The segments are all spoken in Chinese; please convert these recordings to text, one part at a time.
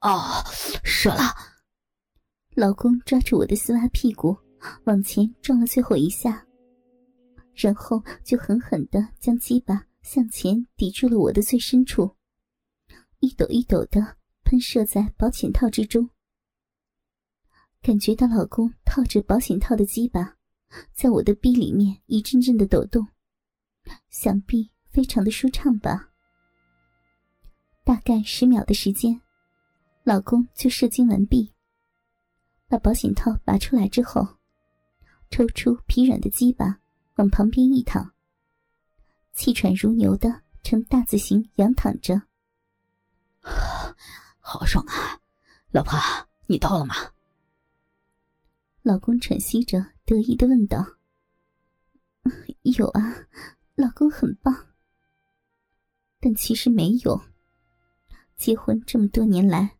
哦，射了！老公抓住我的丝袜屁股，往前撞了最后一下，然后就狠狠的将鸡巴向前抵住了我的最深处，一抖一抖的喷射在保险套之中。感觉到老公套着保险套的鸡巴，在我的逼里面一阵阵的抖动，想必非常的舒畅吧。大概十秒的时间。老公就射精完毕，把保险套拔出来之后，抽出疲软的鸡巴，往旁边一躺，气喘如牛的呈大字形仰躺着。好爽啊，老婆，你到了吗？老公喘息着，得意的问道：“有啊，老公很棒。”但其实没有，结婚这么多年来。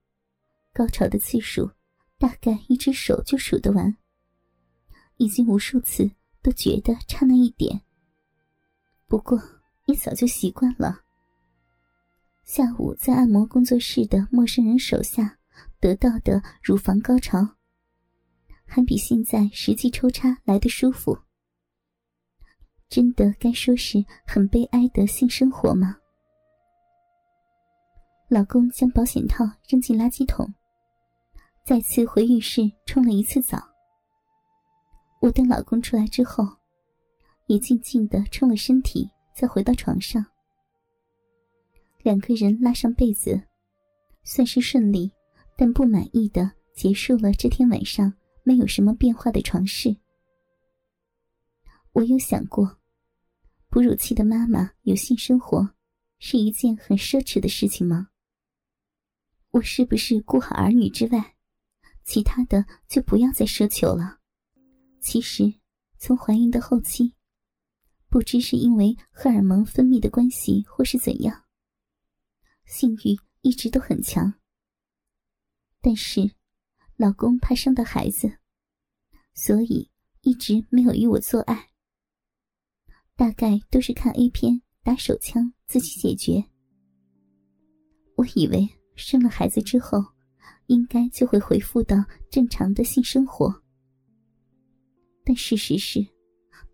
高潮的次数，大概一只手就数得完。已经无数次都觉得差那一点，不过也早就习惯了。下午在按摩工作室的陌生人手下得到的乳房高潮，还比现在实际抽插来的舒服。真的该说是很悲哀的性生活吗？老公将保险套扔进垃圾桶。再次回浴室冲了一次澡。我等老公出来之后，也静静的冲了身体，再回到床上。两个人拉上被子，算是顺利，但不满意的结束了这天晚上没有什么变化的床事。我有想过，哺乳期的妈妈有性生活，是一件很奢侈的事情吗？我是不是顾好儿女之外？其他的就不要再奢求了。其实，从怀孕的后期，不知是因为荷尔蒙分泌的关系，或是怎样，性欲一直都很强。但是，老公怕伤到孩子，所以一直没有与我做爱。大概都是看 A 片、打手枪自己解决。我以为生了孩子之后。应该就会恢复到正常的性生活，但事实是，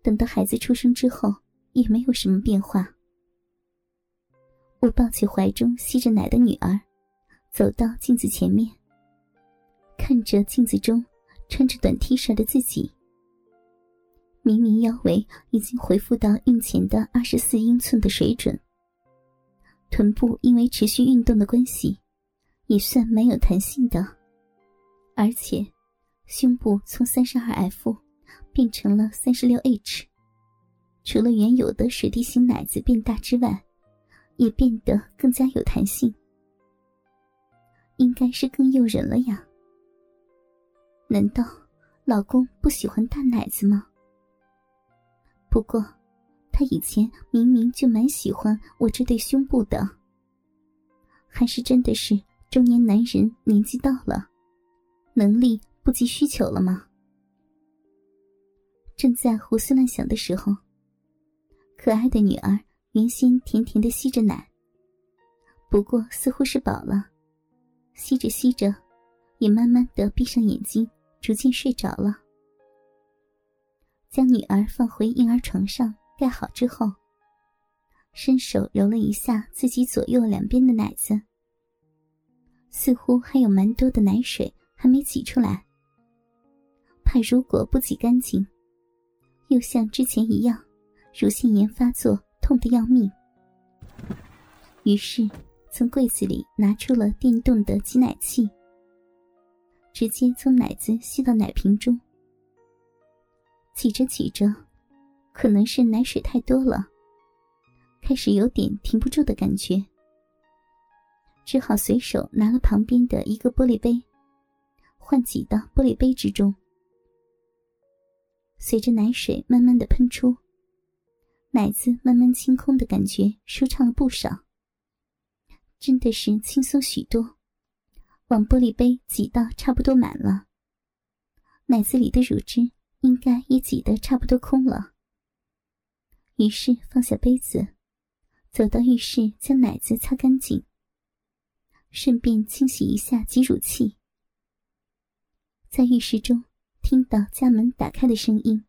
等到孩子出生之后，也没有什么变化。我抱起怀中吸着奶的女儿，走到镜子前面，看着镜子中穿着短 T 恤的自己，明明腰围已经恢复到孕前的二十四英寸的水准，臀部因为持续运动的关系。也算蛮有弹性的，而且胸部从三十二 F 变成了三十六 H，除了原有的水滴型奶子变大之外，也变得更加有弹性，应该是更诱人了呀。难道老公不喜欢大奶子吗？不过他以前明明就蛮喜欢我这对胸部的，还是真的是。中年男人年纪到了，能力不及需求了吗？正在胡思乱想的时候，可爱的女儿原先甜甜的吸着奶，不过似乎是饱了，吸着吸着，也慢慢的闭上眼睛，逐渐睡着了。将女儿放回婴儿床上盖好之后，伸手揉了一下自己左右两边的奶子。似乎还有蛮多的奶水还没挤出来，怕如果不挤干净，又像之前一样，乳腺炎发作，痛得要命。于是从柜子里拿出了电动的挤奶器，直接从奶子吸到奶瓶中。挤着挤着，可能是奶水太多了，开始有点停不住的感觉。只好随手拿了旁边的一个玻璃杯，换挤到玻璃杯之中。随着奶水慢慢的喷出，奶子慢慢清空的感觉舒畅了不少。真的是轻松许多，往玻璃杯挤到差不多满了，奶子里的乳汁应该也挤得差不多空了。于是放下杯子，走到浴室将奶子擦干净。顺便清洗一下挤乳器。在浴室中听到家门打开的声音，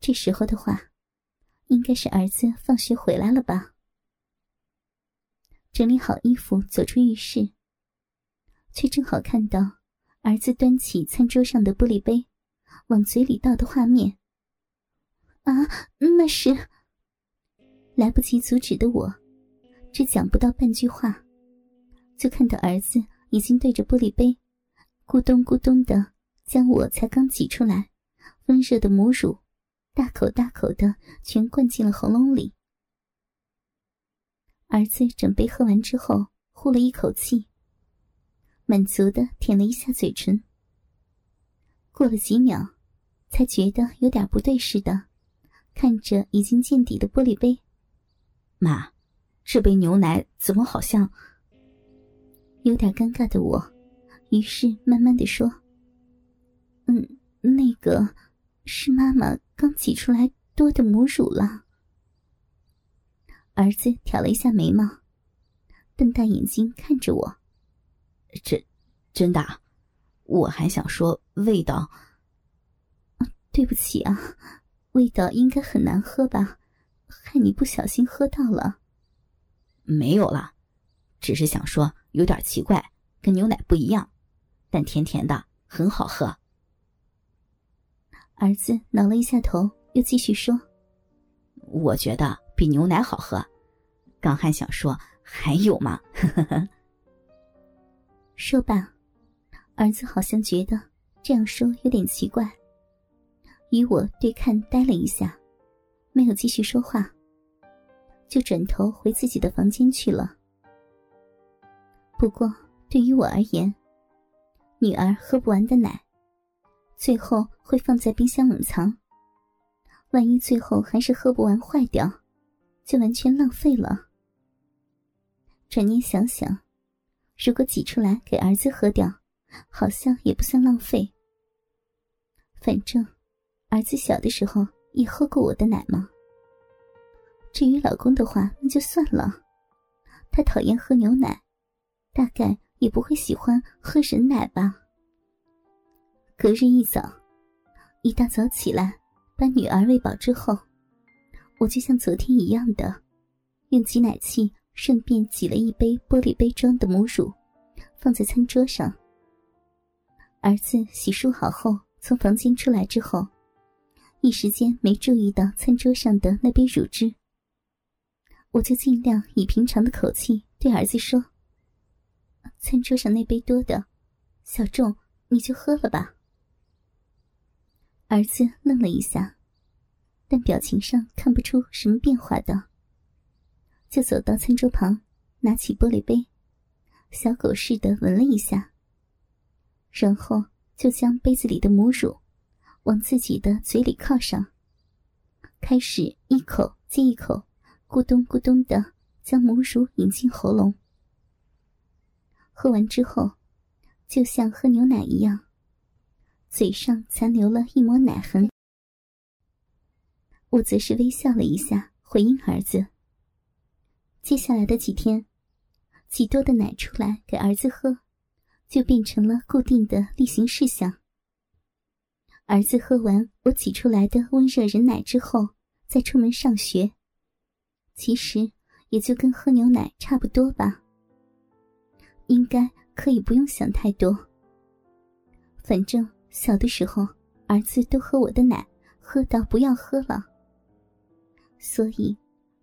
这时候的话，应该是儿子放学回来了吧？整理好衣服走出浴室，却正好看到儿子端起餐桌上的玻璃杯，往嘴里倒的画面。啊，那是……来不及阻止的我，只讲不到半句话，就看到儿子已经对着玻璃杯，咕咚咕咚的将我才刚挤出来、温热的母乳，大口大口的全灌进了喉咙里。儿子整杯喝完之后，呼了一口气，满足的舔了一下嘴唇。过了几秒，才觉得有点不对似的，看着已经见底的玻璃杯，妈，这杯牛奶怎么好像……有点尴尬的我，于是慢慢的说：“嗯，那个是妈妈刚挤出来多的母乳了。”儿子挑了一下眉毛，瞪大眼睛看着我。这，真的？我还想说味道。对不起啊，味道应该很难喝吧？害你不小心喝到了。没有啦，只是想说有点奇怪，跟牛奶不一样，但甜甜的，很好喝。儿子挠了一下头，又继续说：“我觉得。”比牛奶好喝，刚还想说还有吗？说罢，儿子好像觉得这样说有点奇怪，与我对看呆了一下，没有继续说话，就转头回自己的房间去了。不过对于我而言，女儿喝不完的奶，最后会放在冰箱冷藏，万一最后还是喝不完坏掉。就完全浪费了。转念想想，如果挤出来给儿子喝掉，好像也不算浪费。反正儿子小的时候也喝过我的奶嘛。至于老公的话，那就算了，他讨厌喝牛奶，大概也不会喜欢喝人奶吧。隔日一早，一大早起来，把女儿喂饱之后。我就像昨天一样的，用挤奶器顺便挤了一杯玻璃杯装的母乳，放在餐桌上。儿子洗漱好后从房间出来之后，一时间没注意到餐桌上的那杯乳汁。我就尽量以平常的口气对儿子说：“餐桌上那杯多的，小仲你就喝了吧。”儿子愣了一下。但表情上看不出什么变化的，就走到餐桌旁，拿起玻璃杯，小狗似的闻了一下，然后就将杯子里的母乳往自己的嘴里靠上，开始一口接一口，咕咚咕咚的将母乳引进喉咙。喝完之后，就像喝牛奶一样，嘴上残留了一抹奶痕。我则是微笑了一下，回应儿子。接下来的几天，挤多的奶出来给儿子喝，就变成了固定的例行事项。儿子喝完我挤出来的温热人奶之后，再出门上学，其实也就跟喝牛奶差不多吧。应该可以不用想太多。反正小的时候，儿子都喝我的奶，喝到不要喝了。所以，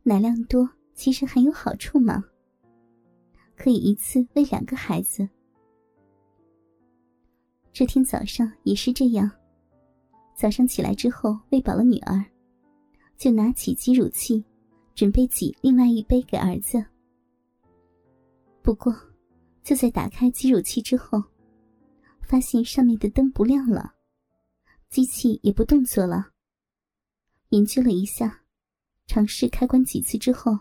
奶量多其实很有好处嘛。可以一次喂两个孩子。这天早上也是这样，早上起来之后喂饱了女儿，就拿起挤乳器，准备挤另外一杯给儿子。不过，就在打开挤乳器之后，发现上面的灯不亮了，机器也不动作了。研究了一下。尝试开关几次之后，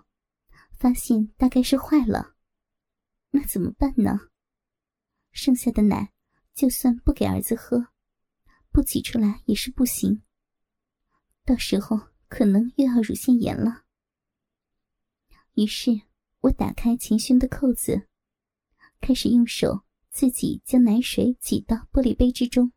发现大概是坏了。那怎么办呢？剩下的奶，就算不给儿子喝，不挤出来也是不行。到时候可能又要乳腺炎了。于是我打开前胸的扣子，开始用手自己将奶水挤到玻璃杯之中。